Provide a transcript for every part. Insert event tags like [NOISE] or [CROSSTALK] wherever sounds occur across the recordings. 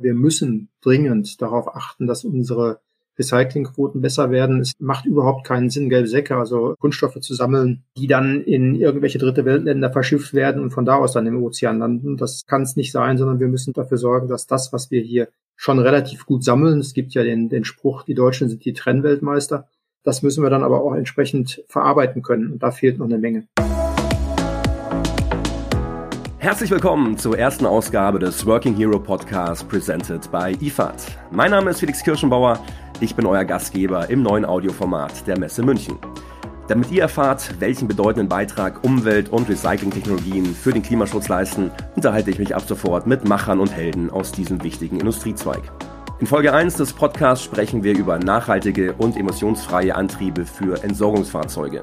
Wir müssen dringend darauf achten, dass unsere Recyclingquoten besser werden. Es macht überhaupt keinen Sinn, gelbe Säcke, also Kunststoffe zu sammeln, die dann in irgendwelche dritte Weltländer verschifft werden und von da aus dann im Ozean landen. Das kann es nicht sein, sondern wir müssen dafür sorgen, dass das, was wir hier schon relativ gut sammeln, es gibt ja den, den Spruch, die Deutschen sind die Trennweltmeister, das müssen wir dann aber auch entsprechend verarbeiten können. Und da fehlt noch eine Menge. Herzlich willkommen zur ersten Ausgabe des Working Hero Podcast presented by IFAD. Mein Name ist Felix Kirschenbauer. Ich bin euer Gastgeber im neuen Audioformat der Messe München. Damit ihr erfahrt, welchen bedeutenden Beitrag Umwelt- und Recyclingtechnologien für den Klimaschutz leisten, unterhalte ich mich ab sofort mit Machern und Helden aus diesem wichtigen Industriezweig. In Folge 1 des Podcasts sprechen wir über nachhaltige und emissionsfreie Antriebe für Entsorgungsfahrzeuge.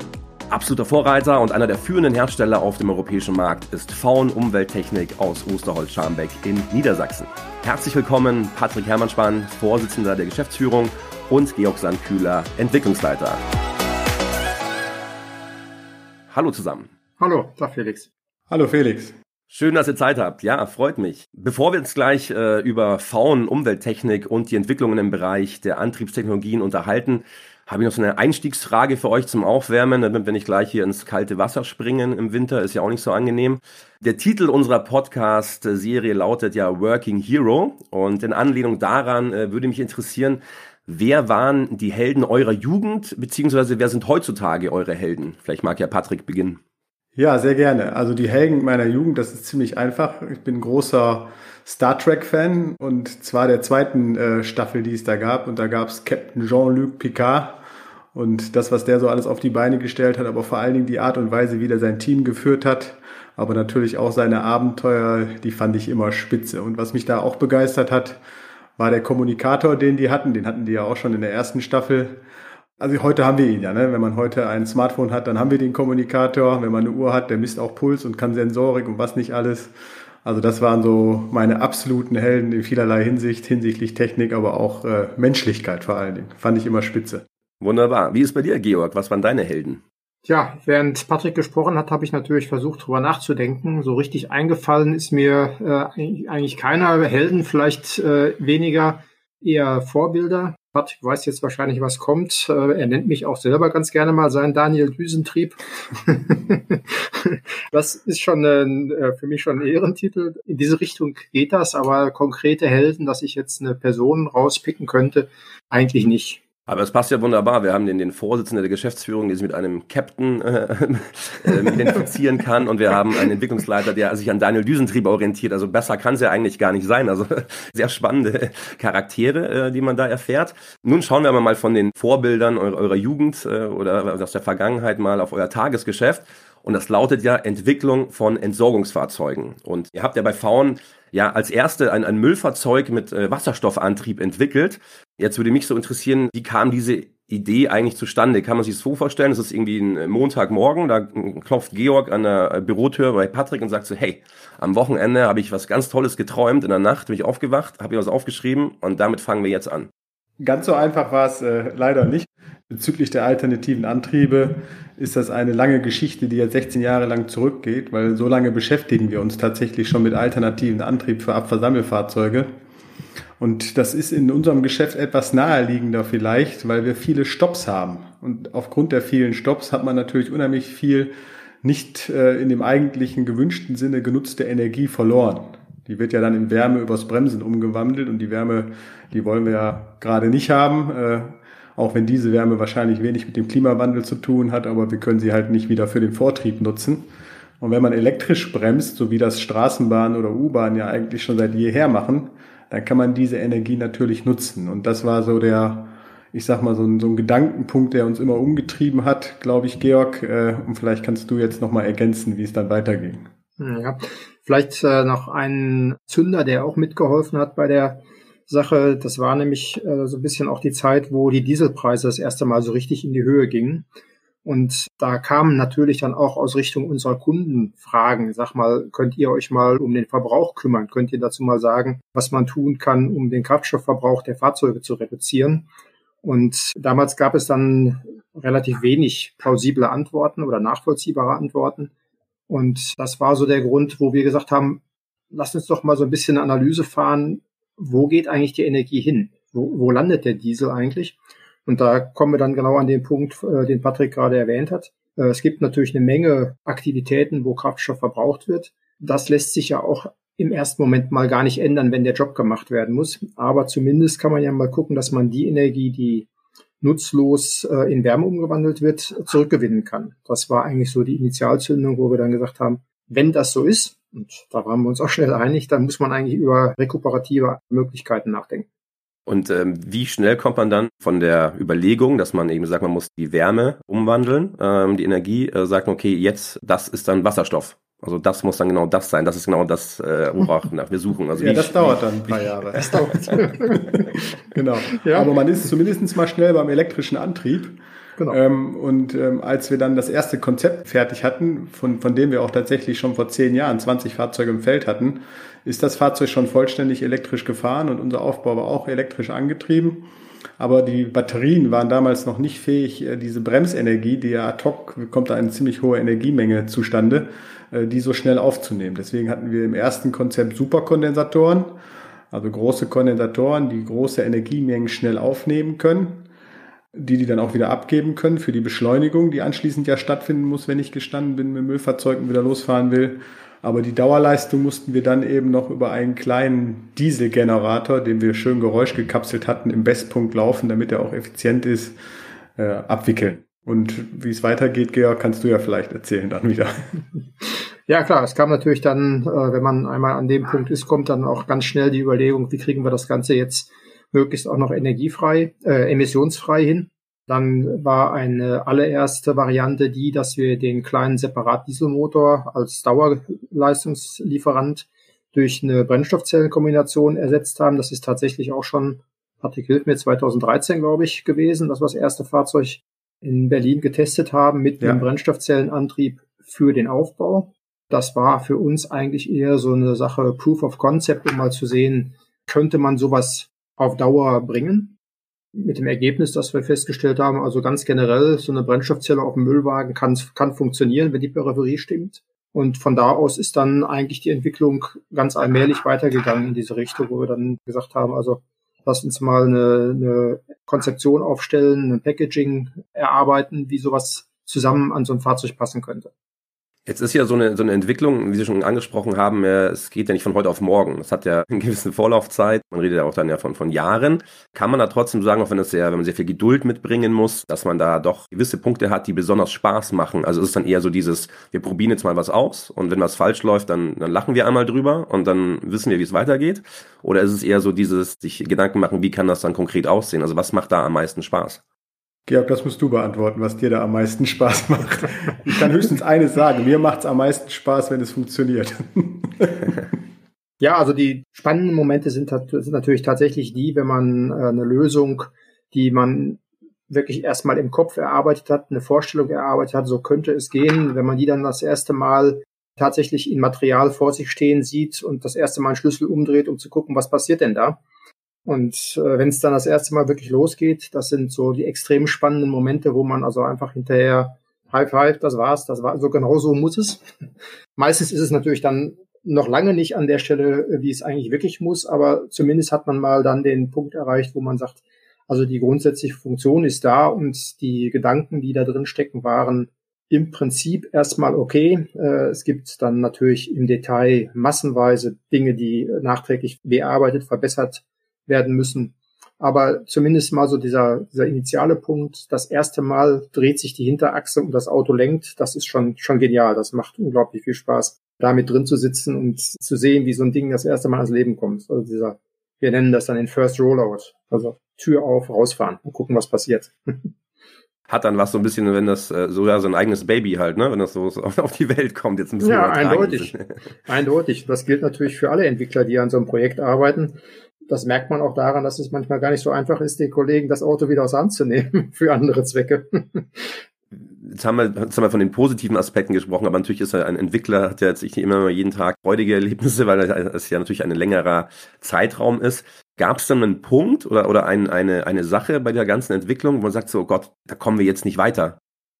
Absoluter Vorreiter und einer der führenden Hersteller auf dem europäischen Markt ist Faun Umwelttechnik aus Osterholz-Scharmbeck in Niedersachsen. Herzlich willkommen Patrick Hermannspann, Vorsitzender der Geschäftsführung und Georg Sandkühler, Entwicklungsleiter. Hallo zusammen. Hallo, sag Felix. Hallo Felix. Schön, dass ihr Zeit habt. Ja, freut mich. Bevor wir uns gleich äh, über Faun, Umwelttechnik und die Entwicklungen im Bereich der Antriebstechnologien unterhalten, habe ich noch so eine Einstiegsfrage für euch zum Aufwärmen, damit wir nicht gleich hier ins kalte Wasser springen im Winter, ist ja auch nicht so angenehm. Der Titel unserer Podcast-Serie lautet ja Working Hero und in Anlehnung daran äh, würde mich interessieren, wer waren die Helden eurer Jugend, beziehungsweise wer sind heutzutage eure Helden? Vielleicht mag ja Patrick beginnen. Ja, sehr gerne. Also die Helden meiner Jugend, das ist ziemlich einfach. Ich bin großer Star Trek-Fan und zwar der zweiten äh, Staffel, die es da gab. Und da gab es Captain Jean-Luc Picard und das, was der so alles auf die Beine gestellt hat, aber vor allen Dingen die Art und Weise, wie der sein Team geführt hat, aber natürlich auch seine Abenteuer, die fand ich immer spitze. Und was mich da auch begeistert hat, war der Kommunikator, den die hatten. Den hatten die ja auch schon in der ersten Staffel. Also heute haben wir ihn ja, ne? Wenn man heute ein Smartphone hat, dann haben wir den Kommunikator. Wenn man eine Uhr hat, der misst auch Puls und kann Sensorik und was nicht alles. Also das waren so meine absoluten Helden in vielerlei Hinsicht, hinsichtlich Technik, aber auch äh, Menschlichkeit vor allen Dingen. Fand ich immer spitze. Wunderbar. Wie ist bei dir, Georg? Was waren deine Helden? Ja, während Patrick gesprochen hat, habe ich natürlich versucht, drüber nachzudenken. So richtig eingefallen ist mir äh, eigentlich keiner. Helden vielleicht äh, weniger, eher Vorbilder. Patrick weiß jetzt wahrscheinlich, was kommt. Äh, er nennt mich auch selber ganz gerne mal seinen Daniel Düsentrieb. [LAUGHS] das ist schon ein, äh, für mich schon ein Ehrentitel. In diese Richtung geht das, aber konkrete Helden, dass ich jetzt eine Person rauspicken könnte, eigentlich nicht. Aber es passt ja wunderbar. Wir haben den, den Vorsitzenden der Geschäftsführung, der sich mit einem Captain [LAUGHS] äh, äh, identifizieren kann. Und wir haben einen Entwicklungsleiter, der sich an Daniel Düsentrieb orientiert. Also besser kann es ja eigentlich gar nicht sein. Also [LAUGHS] sehr spannende Charaktere, äh, die man da erfährt. Nun schauen wir mal von den Vorbildern eurer, eurer Jugend äh, oder aus der Vergangenheit mal auf euer Tagesgeschäft. Und das lautet ja Entwicklung von Entsorgungsfahrzeugen. Und ihr habt ja bei Faun ja als erste ein, ein Müllfahrzeug mit äh, Wasserstoffantrieb entwickelt. Jetzt würde mich so interessieren, wie kam diese Idee eigentlich zustande? Kann man sich das so vorstellen? Es ist irgendwie ein Montagmorgen, da klopft Georg an der Bürotür bei Patrick und sagt so, hey, am Wochenende habe ich was ganz Tolles geträumt, in der Nacht bin ich aufgewacht, habe ich was aufgeschrieben und damit fangen wir jetzt an. Ganz so einfach war es äh, leider nicht. Bezüglich der alternativen Antriebe ist das eine lange Geschichte, die jetzt 16 Jahre lang zurückgeht, weil so lange beschäftigen wir uns tatsächlich schon mit alternativen Antrieb für Abversammelfahrzeuge. Und das ist in unserem Geschäft etwas naheliegender vielleicht, weil wir viele Stops haben. Und aufgrund der vielen Stops hat man natürlich unheimlich viel nicht äh, in dem eigentlichen gewünschten Sinne genutzte Energie verloren. Die wird ja dann in Wärme übers Bremsen umgewandelt und die Wärme, die wollen wir ja gerade nicht haben, äh, auch wenn diese Wärme wahrscheinlich wenig mit dem Klimawandel zu tun hat, aber wir können sie halt nicht wieder für den Vortrieb nutzen. Und wenn man elektrisch bremst, so wie das Straßenbahn oder U-Bahn ja eigentlich schon seit jeher machen, dann kann man diese Energie natürlich nutzen. Und das war so der, ich sag mal, so ein, so ein Gedankenpunkt, der uns immer umgetrieben hat, glaube ich, Georg. Äh, und vielleicht kannst du jetzt nochmal ergänzen, wie es dann weiterging. Ja, vielleicht äh, noch ein Zünder, der auch mitgeholfen hat bei der Sache. Das war nämlich äh, so ein bisschen auch die Zeit, wo die Dieselpreise das erste Mal so richtig in die Höhe gingen. Und da kamen natürlich dann auch aus Richtung unserer Kunden Fragen. Sag mal, könnt ihr euch mal um den Verbrauch kümmern? Könnt ihr dazu mal sagen, was man tun kann, um den Kraftstoffverbrauch der Fahrzeuge zu reduzieren? Und damals gab es dann relativ wenig plausible Antworten oder nachvollziehbare Antworten. Und das war so der Grund, wo wir gesagt haben, lasst uns doch mal so ein bisschen Analyse fahren. Wo geht eigentlich die Energie hin? Wo, wo landet der Diesel eigentlich? Und da kommen wir dann genau an den Punkt, äh, den Patrick gerade erwähnt hat. Äh, es gibt natürlich eine Menge Aktivitäten, wo Kraftstoff verbraucht wird. Das lässt sich ja auch im ersten Moment mal gar nicht ändern, wenn der Job gemacht werden muss. Aber zumindest kann man ja mal gucken, dass man die Energie, die nutzlos äh, in Wärme umgewandelt wird, zurückgewinnen kann. Das war eigentlich so die Initialzündung, wo wir dann gesagt haben, wenn das so ist, und da waren wir uns auch schnell einig, dann muss man eigentlich über rekuperative Möglichkeiten nachdenken. Und ähm, wie schnell kommt man dann von der Überlegung, dass man eben sagt, man muss die Wärme umwandeln, ähm, die Energie, äh, sagt, okay, jetzt, das ist dann Wasserstoff. Also das muss dann genau das sein. Das ist genau das, äh, worauf [LAUGHS] nach wir suchen. Also ja, das dauert dann ein paar [LAUGHS] Jahre. Das [LAUGHS] dauert. genau. Ja. Aber man ist zumindest mal schnell beim elektrischen Antrieb. Genau. Ähm, und ähm, als wir dann das erste Konzept fertig hatten, von, von dem wir auch tatsächlich schon vor zehn Jahren 20 Fahrzeuge im Feld hatten, ist das Fahrzeug schon vollständig elektrisch gefahren und unser Aufbau war auch elektrisch angetrieben. Aber die Batterien waren damals noch nicht fähig, äh, diese Bremsenergie, die ja ad hoc kommt da eine ziemlich hohe Energiemenge zustande, äh, die so schnell aufzunehmen. Deswegen hatten wir im ersten Konzept Superkondensatoren, also große Kondensatoren, die große Energiemengen schnell aufnehmen können die die dann auch wieder abgeben können für die Beschleunigung, die anschließend ja stattfinden muss, wenn ich gestanden bin mit Müllfahrzeugen wieder losfahren will. Aber die Dauerleistung mussten wir dann eben noch über einen kleinen Dieselgenerator, den wir schön geräuschgekapselt hatten, im Bestpunkt laufen, damit er auch effizient ist, äh, abwickeln. Und wie es weitergeht, Georg, kannst du ja vielleicht erzählen dann wieder. [LAUGHS] Ja, klar, es kam natürlich dann, äh, wenn man einmal an dem Punkt ist, kommt dann auch ganz schnell die Überlegung, wie kriegen wir das Ganze jetzt möglichst auch noch energiefrei, äh, emissionsfrei hin. Dann war eine allererste Variante die, dass wir den kleinen Separatdieselmotor als Dauerleistungslieferant durch eine Brennstoffzellenkombination ersetzt haben. Das ist tatsächlich auch schon, Patrick hilft mir, 2013, glaube ich, gewesen, dass wir das erste Fahrzeug in Berlin getestet haben mit ja. einem Brennstoffzellenantrieb für den Aufbau. Das war für uns eigentlich eher so eine Sache Proof of Concept, um mal zu sehen, könnte man sowas auf Dauer bringen. Mit dem Ergebnis, dass wir festgestellt haben, also ganz generell, so eine Brennstoffzelle auf dem Müllwagen kann, kann funktionieren, wenn die Peripherie stimmt. Und von da aus ist dann eigentlich die Entwicklung ganz allmählich weitergegangen in diese Richtung, wo wir dann gesagt haben, also lass uns mal eine, eine Konzeption aufstellen, ein Packaging erarbeiten, wie sowas zusammen an so ein Fahrzeug passen könnte. Jetzt ist ja so eine, so eine Entwicklung, wie Sie schon angesprochen haben, es geht ja nicht von heute auf morgen. Es hat ja [LAUGHS] eine gewisse Vorlaufzeit. Man redet ja auch dann ja von, von Jahren. Kann man da trotzdem sagen, auch wenn es sehr, wenn man sehr viel Geduld mitbringen muss, dass man da doch gewisse Punkte hat, die besonders Spaß machen. Also es ist dann eher so dieses, wir probieren jetzt mal was aus und wenn was falsch läuft, dann, dann lachen wir einmal drüber und dann wissen wir, wie es weitergeht. Oder ist es eher so dieses, sich Gedanken machen, wie kann das dann konkret aussehen? Also was macht da am meisten Spaß? Georg, das musst du beantworten, was dir da am meisten Spaß macht. Ich kann höchstens eines sagen, mir macht es am meisten Spaß, wenn es funktioniert. [LAUGHS] Ja, also die spannenden Momente sind, sind natürlich tatsächlich die, wenn man äh, eine Lösung, die man wirklich erstmal im Kopf erarbeitet hat, eine Vorstellung erarbeitet hat, so könnte es gehen, wenn man die dann das erste Mal tatsächlich in Material vor sich stehen sieht und das erste Mal einen Schlüssel umdreht, um zu gucken, was passiert denn da. Und äh, wenn es dann das erste Mal wirklich losgeht, das sind so die extrem spannenden Momente, wo man also einfach hinterher High Five, das war's, das war so genau so muss es. [LAUGHS] Meistens ist es natürlich dann noch lange nicht an der Stelle, wie es eigentlich wirklich muss, aber zumindest hat man mal dann den Punkt erreicht, wo man sagt, also die grundsätzliche Funktion ist da und die Gedanken, die da drin stecken, waren im Prinzip erstmal okay. Äh, es gibt dann natürlich im Detail massenweise Dinge, die nachträglich bearbeitet, verbessert werden müssen. Aber zumindest mal so dieser, dieser initiale Punkt, das erste Mal dreht sich die Hinterachse und das Auto lenkt, das ist schon, schon genial. Das macht unglaublich viel Spaß, da mit drin zu sitzen und zu sehen, wie so ein Ding das erste Mal ans Leben kommt. Also dieser, wir nennen das dann den First Rollout. Also Tür auf, rausfahren und gucken, was passiert. [LAUGHS] Hat dann was so ein bisschen, wenn das äh, so ja so ein eigenes Baby halt, ne, wenn das so auf die Welt kommt, jetzt ein bisschen. Ja, eindeutig. [LAUGHS] eindeutig. Das gilt natürlich für alle Entwickler, die an so einem Projekt arbeiten das merkt man auch daran, dass es manchmal gar nicht so einfach ist, den Kollegen das Auto wieder aus Hand zu [LAUGHS] nehmen für andere Zwecke. Jetzt haben, wir, jetzt haben wir von den positiven Aspekten gesprochen, aber natürlich ist er ein Entwickler, hat ja jetzt nicht immer jeden Tag freudige Erlebnisse, weil es ja natürlich ein längerer Zeitraum ist. Gab es dann einen Punkt oder, oder ein, eine, eine Sache bei der ganzen Entwicklung, wo man sagt so, oh Gott, da kommen wir jetzt nicht weiter?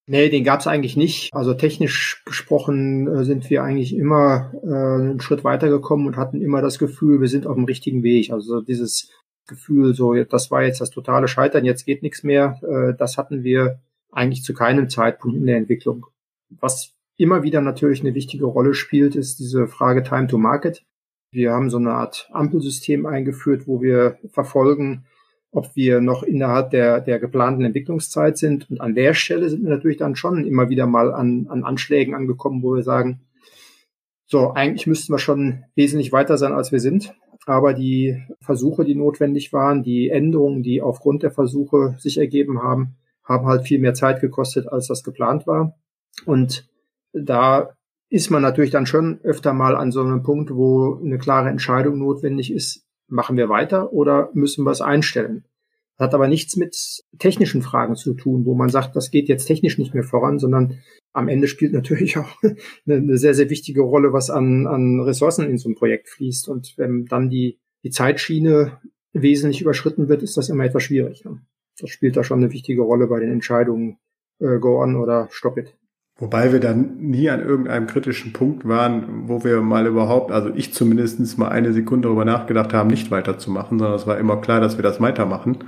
Nee, den gab es eigentlich nicht. Also technisch gesprochen äh, sind wir eigentlich immer äh, einen Schritt weitergekommen und hatten immer das Gefühl, wir sind auf dem richtigen Weg. Also dieses Gefühl, so das war jetzt das totale Scheitern, jetzt geht nichts mehr, äh, das hatten wir eigentlich zu keinem Zeitpunkt in der Entwicklung. Was immer wieder natürlich eine wichtige Rolle spielt, ist diese Frage Time to Market. Wir haben so eine Art Ampelsystem eingeführt, wo wir verfolgen, ob wir noch innerhalb der, der geplanten Entwicklungszeit sind. Und an der Stelle sind wir natürlich dann schon immer wieder mal an, an Anschlägen angekommen, wo wir sagen, so, eigentlich müssten wir schon wesentlich weiter sein, als wir sind. Aber die Versuche, die notwendig waren, die Änderungen, die aufgrund der Versuche sich ergeben haben, haben halt viel mehr Zeit gekostet, als das geplant war. Und da ist man natürlich dann schon öfter mal an so einem Punkt, wo eine klare Entscheidung notwendig ist, machen wir weiter oder müssen wir es einstellen? Das hat aber nichts mit technischen Fragen zu tun, wo man sagt, das geht jetzt technisch nicht mehr voran, sondern am Ende spielt natürlich auch [LAUGHS] eine, sehr, sehr wichtige Rolle, was an, an Ressourcen in so ein Projekt fließt. Und wenn dann die, die Zeitschiene wesentlich überschritten wird, ist das immer etwas schwierig. Ne? Das spielt da schon eine wichtige Rolle bei den Entscheidungen, äh, go on oder stop it. Wobei wir dann nie an irgendeinem kritischen Punkt waren, wo wir mal überhaupt, also ich zumindest mal eine Sekunde darüber nachgedacht haben, nicht weiterzumachen, sondern es war immer klar, dass wir das weitermachen,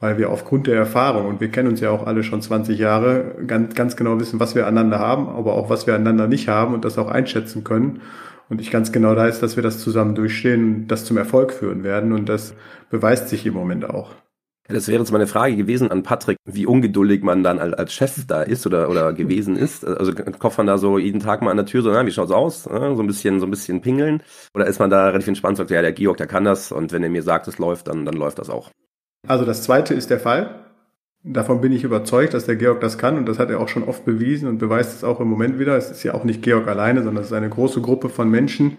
weil wir aufgrund der Erfahrung, und wir kennen uns ja auch alle schon 20 Jahre, ganz, ganz genau wissen, was wir aneinander haben, aber auch was wir aneinander nicht haben und das auch einschätzen können. Und ich ganz genau weiß, dass wir das zusammen durchstehen und das zum Erfolg führen werden. Und das beweist sich im Moment auch. Das wäre jetzt meine Frage gewesen an Patrick, wie ungeduldig man dann als Chef da ist oder, oder gewesen ist. Also klopft man da so jeden Tag mal an der Tür so, na, wie schaut's aus? So ein bisschen, so ein bisschen pingeln. Oder ist man da relativ entspannt und sagt, ja, der Georg, der kann das und wenn er mir sagt, es läuft, dann, dann läuft das auch. Also das zweite ist der Fall. Davon bin ich überzeugt, dass der Georg das kann und das hat er auch schon oft bewiesen und beweist es auch im Moment wieder. Es ist ja auch nicht Georg alleine, sondern es ist eine große Gruppe von Menschen,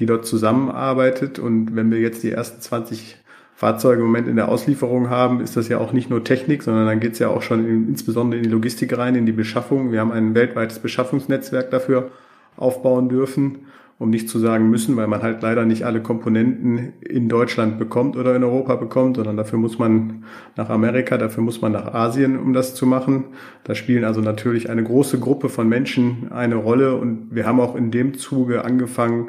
die dort zusammenarbeitet und wenn wir jetzt die ersten 20 Fahrzeuge im Moment in der Auslieferung haben, ist das ja auch nicht nur Technik, sondern dann geht es ja auch schon in, insbesondere in die Logistik rein, in die Beschaffung. Wir haben ein weltweites Beschaffungsnetzwerk dafür aufbauen dürfen, um nicht zu sagen müssen, weil man halt leider nicht alle Komponenten in Deutschland bekommt oder in Europa bekommt, sondern dafür muss man nach Amerika, dafür muss man nach Asien, um das zu machen. Da spielen also natürlich eine große Gruppe von Menschen eine Rolle und wir haben auch in dem Zuge angefangen,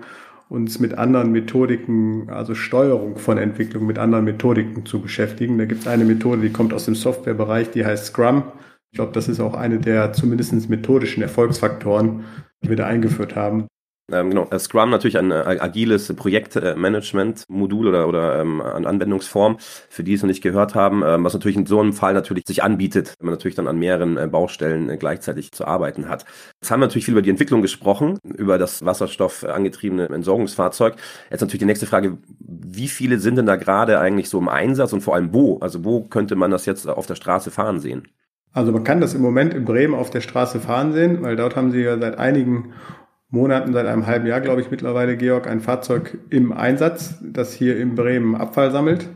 uns mit anderen Methodiken, also Steuerung von Entwicklung mit anderen Methodiken zu beschäftigen. Da gibt es eine Methode, die kommt aus dem Softwarebereich, die heißt Scrum. Ich glaube, das ist auch eine der zumindest methodischen Erfolgsfaktoren, die wir da eingeführt haben. Ähm, genau, äh, Scrum natürlich ein äh, agiles Projektmanagement-Modul oder, oder ähm, eine Anwendungsform, für die es noch nicht gehört haben, ähm, was natürlich in so einem Fall natürlich sich anbietet, wenn man natürlich dann an mehreren äh, Baustellen äh, gleichzeitig zu arbeiten hat. Jetzt haben wir natürlich viel über die Entwicklung gesprochen, über das Wasserstoff angetriebene Entsorgungsfahrzeug. Jetzt natürlich die nächste Frage, wie viele sind denn da gerade eigentlich so im Einsatz und vor allem wo? Also wo könnte man das jetzt auf der Straße fahren sehen? Also man kann das im Moment in Bremen auf der Straße fahren sehen, weil dort haben sie ja seit einigen Monaten, seit einem halben Jahr, glaube ich, mittlerweile, Georg, ein Fahrzeug im Einsatz, das hier in Bremen Abfall sammelt.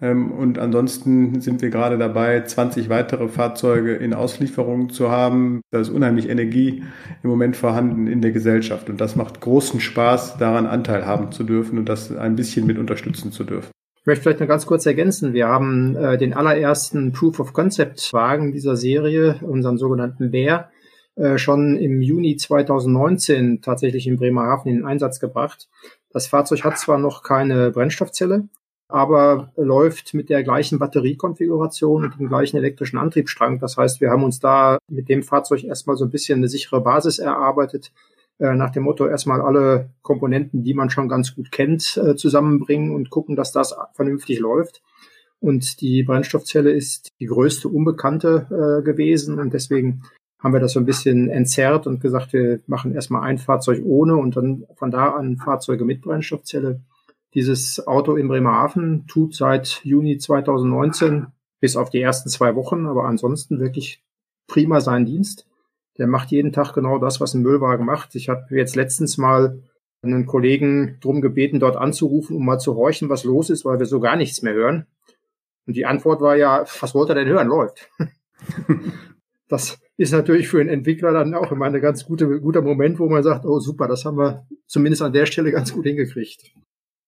Ähm, und ansonsten sind wir gerade dabei, 20 weitere Fahrzeuge in Auslieferung zu haben. Da ist unheimlich Energie im Moment vorhanden in der Gesellschaft. Und das macht großen Spaß, daran Anteil haben zu dürfen und das ein bisschen mit unterstützen zu dürfen. Ich möchte vielleicht noch ganz kurz ergänzen. Wir haben äh, den allerersten Proof of Concept Wagen dieser Serie, unseren sogenannten Bär, schon im Juni 2019 tatsächlich in Bremerhaven in Einsatz gebracht. Das Fahrzeug hat zwar noch keine Brennstoffzelle, aber läuft mit der gleichen Batteriekonfiguration und dem gleichen elektrischen Antriebsstrang. Das heißt, wir haben uns da mit dem Fahrzeug erstmal so ein bisschen eine sichere Basis erarbeitet, äh, nach dem Motto erstmal alle Komponenten, die man schon ganz gut kennt, äh, zusammenbringen und gucken, dass das vernünftig läuft. Und die Brennstoffzelle ist die größte Unbekannte gewesen und deswegen haben wir das so ein bisschen entzerrt und gesagt, wir machen erstmal ein Fahrzeug ohne und dann von da an Fahrzeuge mit Brennstoffzelle. Dieses Auto in Bremerhaven tut seit Juni 2019 bis auf die ersten zwei Wochen, aber ansonsten wirklich prima seinen Dienst. Der macht jeden Tag genau das, was ein Müllwagen macht. Ich habe jetzt letztens mal einen Kollegen drum gebeten, dort anzurufen, um mal zu horchen, was los ist, weil wir so gar nichts mehr hören. Und die Antwort war ja, was wollt ihr denn hören? Läuft. [LAUGHS] das ist natürlich für einen Entwickler dann auch immer ein ganz gute, guter Moment, wo man sagt, oh super, das haben wir zumindest an der Stelle ganz gut hingekriegt.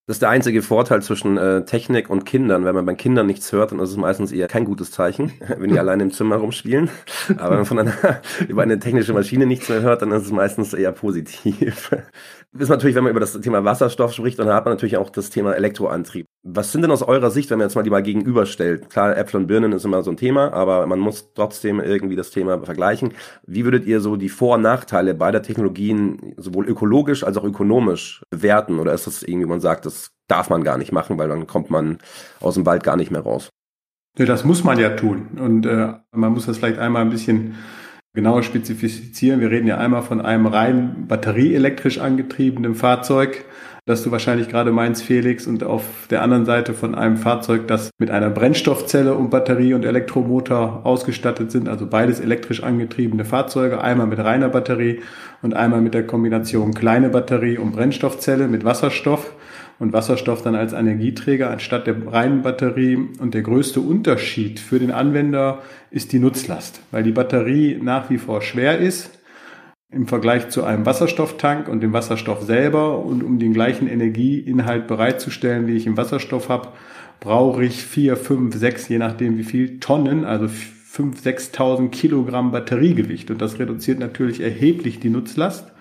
Das ist der einzige Vorteil zwischen äh, Technik und Kindern. Wenn man bei Kindern nichts hört, dann ist es meistens eher kein gutes Zeichen, [LAUGHS] wenn die [LAUGHS] alleine im Zimmer rumspielen. Aber wenn man von einer, [LAUGHS] über eine technische Maschine nichts mehr hört, dann ist es meistens eher positiv. ist natürlich, wenn man über das Thema Wasserstoff spricht, dann hat man natürlich auch das Thema Elektroantrieb. Was sind denn aus eurer Sicht, wenn man jetzt mal die mal gegenüberstellt? Klar, Äpfel und Birnen ist immer so ein Thema, aber man muss trotzdem irgendwie das Thema vergleichen. Wie würdet ihr so die Vor- und Nachteile beider Technologien sowohl ökologisch als auch ökonomisch bewerten? Oder ist das irgendwie, man sagt, das darf man gar nicht machen, weil dann kommt man aus dem Wald gar nicht mehr raus? Ja, das muss man ja tun. Und äh, man muss das vielleicht einmal ein bisschen genauer spezifizieren. Wir reden ja einmal von einem rein batterieelektrisch angetriebenen Fahrzeug, das du wahrscheinlich gerade meinst, Felix, und auf der anderen Seite von einem Fahrzeug, das mit einer Brennstoffzelle und Batterie und Elektromotor ausgestattet sind, also beides elektrisch angetriebene Fahrzeuge, einmal mit reiner Batterie und einmal mit der Kombination kleine Batterie und Brennstoffzelle mit Wasserstoff und Wasserstoff dann als Energieträger anstatt der reinen Batterie. Und der größte Unterschied für den Anwender ist die Nutzlast, weil die Batterie nach wie vor schwer ist im Vergleich zu einem Wasserstofftank und dem Wasserstoff selber. Und um den gleichen Energieinhalt bereitzustellen, wie ich im Wasserstoff habe, brauche ich vier, fünf, sechs, je nachdem wie viel Tonnen, also fünf, sechstausend Kilogramm Batteriegewicht. Und das reduziert natürlich erheblich die Nutzlast.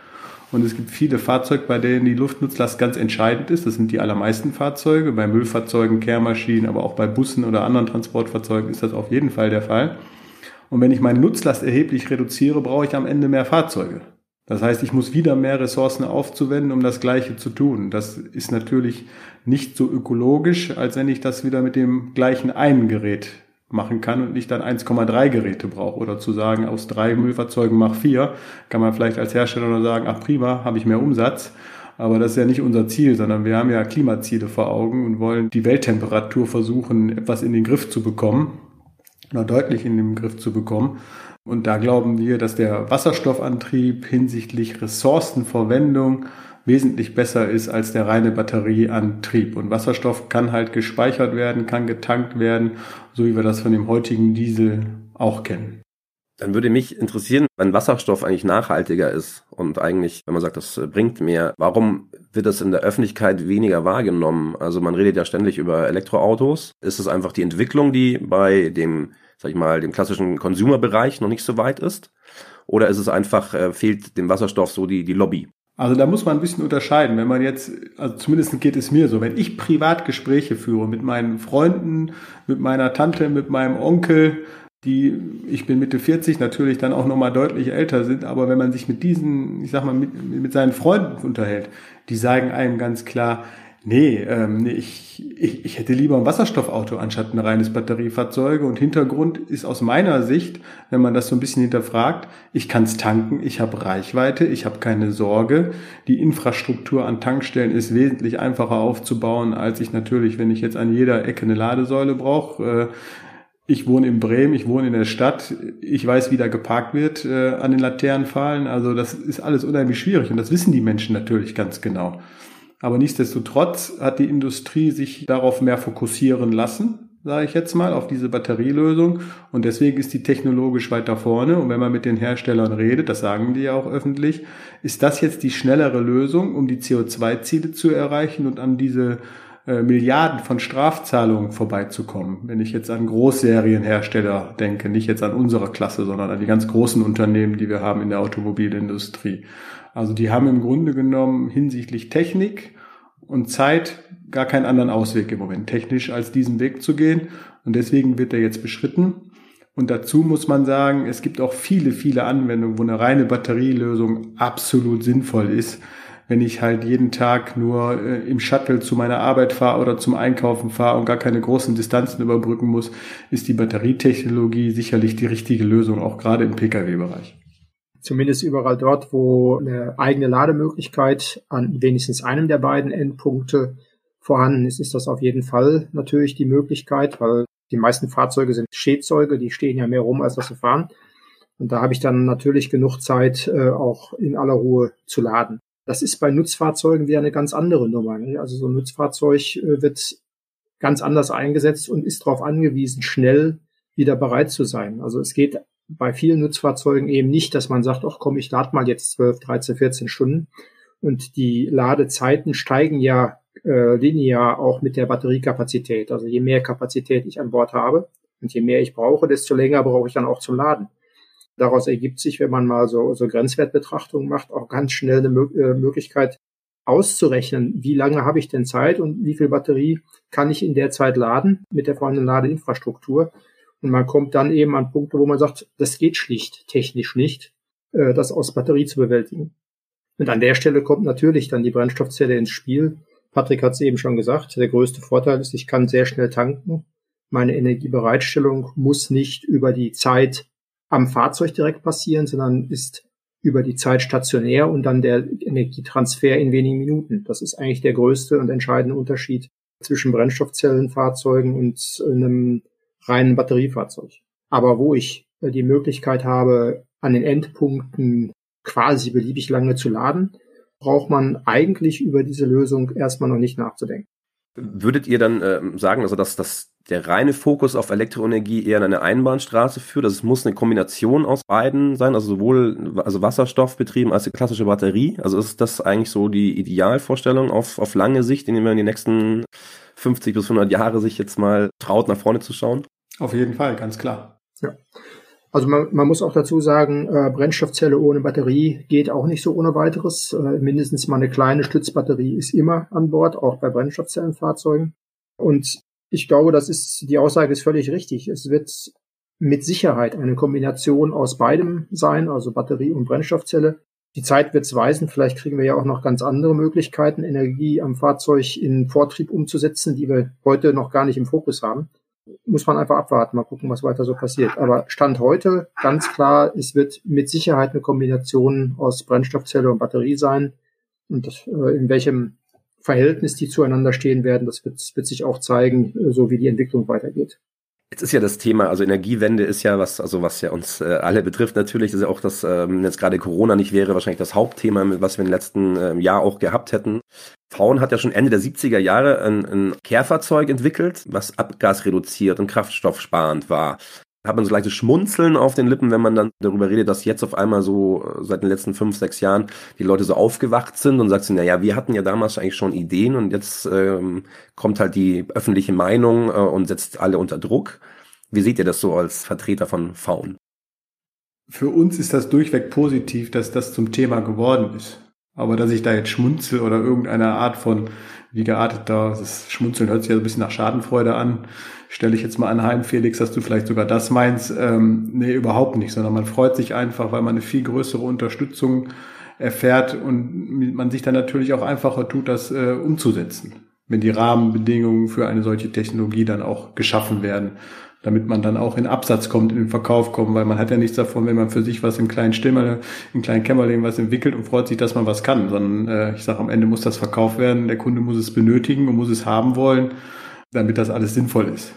Und es gibt viele Fahrzeuge, bei denen die Luftnutzlast ganz entscheidend ist. Das sind die allermeisten Fahrzeuge. Bei Müllfahrzeugen, Kehrmaschinen, aber auch bei Bussen oder anderen Transportfahrzeugen ist das auf jeden Fall der Fall. Und wenn ich meine Nutzlast erheblich reduziere, brauche ich am Ende mehr Fahrzeuge. Das heißt, ich muss wieder mehr Ressourcen aufzuwenden, um das Gleiche zu tun. Das ist natürlich nicht so ökologisch, als wenn ich das wieder mit dem gleichen einen Gerät machen kann und nicht dann 1,3 Geräte brauche. Oder zu sagen, aus drei Müllfahrzeugen mach vier, kann man vielleicht als Hersteller nur sagen, ach prima, habe ich mehr Umsatz. Aber das ist ja nicht unser Ziel, sondern wir haben ja Klimaziele vor Augen und wollen die Welttemperatur versuchen, etwas in den Griff zu bekommen oder deutlich in den Griff zu bekommen. Und da glauben wir, dass der Wasserstoffantrieb hinsichtlich Ressourcenverwendung wesentlich besser ist als der reine Batterieantrieb. Und Wasserstoff kann halt gespeichert werden, kann getankt werden, so wie wir das von dem heutigen Diesel auch kennen. Dann würde mich interessieren, wenn Wasserstoff eigentlich nachhaltiger ist und eigentlich, wenn man sagt, das bringt mehr, warum wird das in der Öffentlichkeit weniger wahrgenommen? Also man redet ja ständig über Elektroautos. Ist es einfach die Entwicklung, die bei dem, sag ich mal, dem klassischen Consumer-Bereich noch nicht so weit ist? Oder ist es einfach, äh, fehlt dem Wasserstoff so die, die Lobby? Also da muss man ein bisschen unterscheiden. Wenn man jetzt, also zumindest geht es mir so, wenn ich privat Gespräche führe mit meinen Freunden, mit meiner Tante, mit meinem Onkel, die, ich bin Mitte 40, natürlich dann auch nochmal deutlich älter sind, aber wenn man sich mit diesen, ich sag mal, mit, mit seinen Freunden unterhält, die sagen einem ganz klar, Nee, ähm, ich, ich, ich hätte lieber ein Wasserstoffauto anstatt ein reines Batteriefahrzeug. Und Hintergrund ist aus meiner Sicht, wenn man das so ein bisschen hinterfragt, ich kann es tanken, ich habe Reichweite, ich habe keine Sorge. Die Infrastruktur an Tankstellen ist wesentlich einfacher aufzubauen, als ich natürlich, wenn ich jetzt an jeder Ecke eine Ladesäule brauche. Äh, ich wohne in Bremen, ich wohne in der Stadt, ich weiß, wie da geparkt wird äh, an den Laternenpfahlen. Also das ist alles unheimlich schwierig und das wissen die Menschen natürlich ganz genau. Aber nichtsdestotrotz hat die Industrie sich darauf mehr fokussieren lassen, sage ich jetzt mal, auf diese Batterielösung. Und deswegen ist die technologisch weiter vorne. Und wenn man mit den Herstellern redet, das sagen die ja auch öffentlich, ist das jetzt die schnellere Lösung, um die CO2-Ziele zu erreichen und an diese äh, Milliarden von Strafzahlungen vorbeizukommen. Wenn ich jetzt an Großserienhersteller denke, nicht jetzt an unsere Klasse, sondern an die ganz großen Unternehmen, die wir haben in der Automobilindustrie. Also die haben im Grunde genommen hinsichtlich Technik und Zeit gar keinen anderen Ausweg im Moment, technisch als diesen Weg zu gehen. Und deswegen wird er jetzt beschritten. Und dazu muss man sagen, es gibt auch viele, viele Anwendungen, wo eine reine Batterielösung absolut sinnvoll ist. Wenn ich halt jeden Tag nur äh, im Shuttle zu meiner Arbeit fahre oder zum Einkaufen fahre und gar keine großen Distanzen überbrücken muss, ist die Batterietechnologie sicherlich die richtige Lösung, auch gerade im Pkw-Bereich zumindest überall dort, wo eine eigene Lademöglichkeit an wenigstens einem der beiden Endpunkte vorhanden ist, ist das auf jeden Fall natürlich die Möglichkeit, weil die meisten Fahrzeuge sind Stehzeuge, die stehen ja mehr rum, als dass sie fahren. Und da habe ich dann natürlich genug Zeit, äh, auch in aller Ruhe zu laden. Das ist bei Nutzfahrzeugen wieder eine ganz andere Nummer. Ne? Also so ein Nutzfahrzeug äh, wird ganz anders eingesetzt und ist darauf angewiesen, schnell wieder bereit zu sein. Also es geht bei vielen Nutzfahrzeugen eben nicht, dass man sagt, ach komm, ich lade mal jetzt 12, 13, 14 Stunden. Und die Ladezeiten steigen ja äh, linear auch mit der Batteriekapazität. Also je mehr Kapazität ich an Bord habe und je mehr ich brauche, desto länger brauche ich dann auch zum Laden. Daraus ergibt sich, wenn man mal so, so Grenzwertbetrachtungen macht, auch ganz schnell eine Mö äh, Möglichkeit auszurechnen, wie lange habe ich denn Zeit und wie viel Batterie kann ich in der Zeit laden mit der vorhandenen Ladeinfrastruktur. Und man kommt dann eben an Punkte, wo man sagt, das geht schlicht technisch nicht, äh, das aus Batterie zu bewältigen. Und an der Stelle kommt natürlich dann die Brennstoffzelle ins Spiel. Patrick hat es eben schon gesagt, der größte Vorteil ist, ich kann sehr schnell tanken. Meine Energiebereitstellung muss nicht über die Zeit am Fahrzeug direkt passieren, sondern ist über die Zeit stationär und dann der Energietransfer in wenigen Minuten. Das ist eigentlich der größte und entscheidende Unterschied zwischen Brennstoffzellenfahrzeugen und einem reinen Batteriefahrzeug. Aber wo ich die Möglichkeit habe, an den Endpunkten quasi beliebig lange zu laden, braucht man eigentlich über diese Lösung erstmal noch nicht nachzudenken. Würdet ihr dann äh, sagen, also dass, dass der reine Fokus auf Elektroenergie eher in eine Einbahnstraße führt? Also es muss eine Kombination aus beiden sein, also sowohl also Wasserstoff betrieben als die klassische Batterie. Also ist das eigentlich so die Idealvorstellung auf, auf lange Sicht, indem man in die nächsten 50 bis 100 Jahre sich jetzt mal traut, nach vorne zu schauen? Auf jeden Fall, ganz klar. Ja. Also man, man muss auch dazu sagen, äh, Brennstoffzelle ohne Batterie geht auch nicht so ohne weiteres. Äh, mindestens mal eine kleine Stützbatterie ist immer an Bord, auch bei Brennstoffzellenfahrzeugen. Und ich glaube, das ist, die Aussage ist völlig richtig. Es wird mit Sicherheit eine Kombination aus beidem sein, also Batterie und Brennstoffzelle. Die Zeit wird es weisen. Vielleicht kriegen wir ja auch noch ganz andere Möglichkeiten, Energie am Fahrzeug in Vortrieb umzusetzen, die wir heute noch gar nicht im Fokus haben muss man einfach abwarten, mal gucken, was weiter so passiert. Aber Stand heute, ganz klar, es wird mit Sicherheit eine Kombination aus Brennstoffzelle und Batterie sein. Und das, äh, in welchem Verhältnis die zueinander stehen werden, das wird, wird sich auch zeigen, äh, so wie die Entwicklung weitergeht. Jetzt ist ja das Thema, also Energiewende ist ja was, also was ja uns äh, alle betrifft natürlich, ist ja auch das, ähm, jetzt gerade Corona nicht wäre, wahrscheinlich das Hauptthema, was wir im letzten ähm, Jahr auch gehabt hätten. Faun hat ja schon Ende der 70er Jahre ein, ein Kehrfahrzeug entwickelt, was abgasreduziert und kraftstoffsparend war hat man so leichtes Schmunzeln auf den Lippen, wenn man dann darüber redet, dass jetzt auf einmal so äh, seit den letzten fünf, sechs Jahren die Leute so aufgewacht sind und sagt naja, wir hatten ja damals eigentlich schon Ideen und jetzt ähm, kommt halt die öffentliche Meinung äh, und setzt alle unter Druck. Wie seht ihr das so als Vertreter von Faun? Für uns ist das durchweg positiv, dass das zum Thema geworden ist. Aber dass ich da jetzt schmunzel oder irgendeine Art von, wie geartet da, das Schmunzeln hört sich ja so ein bisschen nach Schadenfreude an, stelle ich jetzt mal anheim, Felix, dass du vielleicht sogar das meinst. Ähm, nee, überhaupt nicht, sondern man freut sich einfach, weil man eine viel größere Unterstützung erfährt und man sich dann natürlich auch einfacher tut, das äh, umzusetzen, wenn die Rahmenbedingungen für eine solche Technologie dann auch geschaffen werden damit man dann auch in Absatz kommt, in den Verkauf kommt, weil man hat ja nichts davon, wenn man für sich was im kleinen Stimmerle, im kleinen Kämmerlein was entwickelt und freut sich, dass man was kann, sondern äh, ich sage, am Ende muss das verkauft werden, der Kunde muss es benötigen und muss es haben wollen, damit das alles sinnvoll ist.